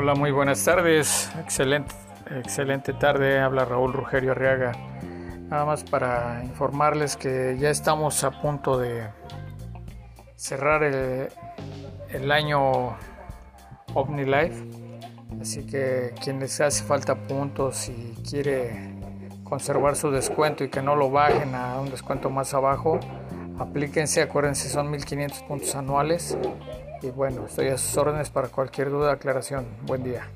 Hola, muy buenas tardes. Excelente, excelente tarde. Habla Raúl Rugerio Arriaga. Nada más para informarles que ya estamos a punto de cerrar el, el año OmniLife. Así que quien les hace falta puntos y quiere conservar su descuento y que no lo bajen a un descuento más abajo, aplíquense, acuérdense, son 1500 puntos anuales. Y bueno, estoy a sus órdenes para cualquier duda, aclaración. Buen día.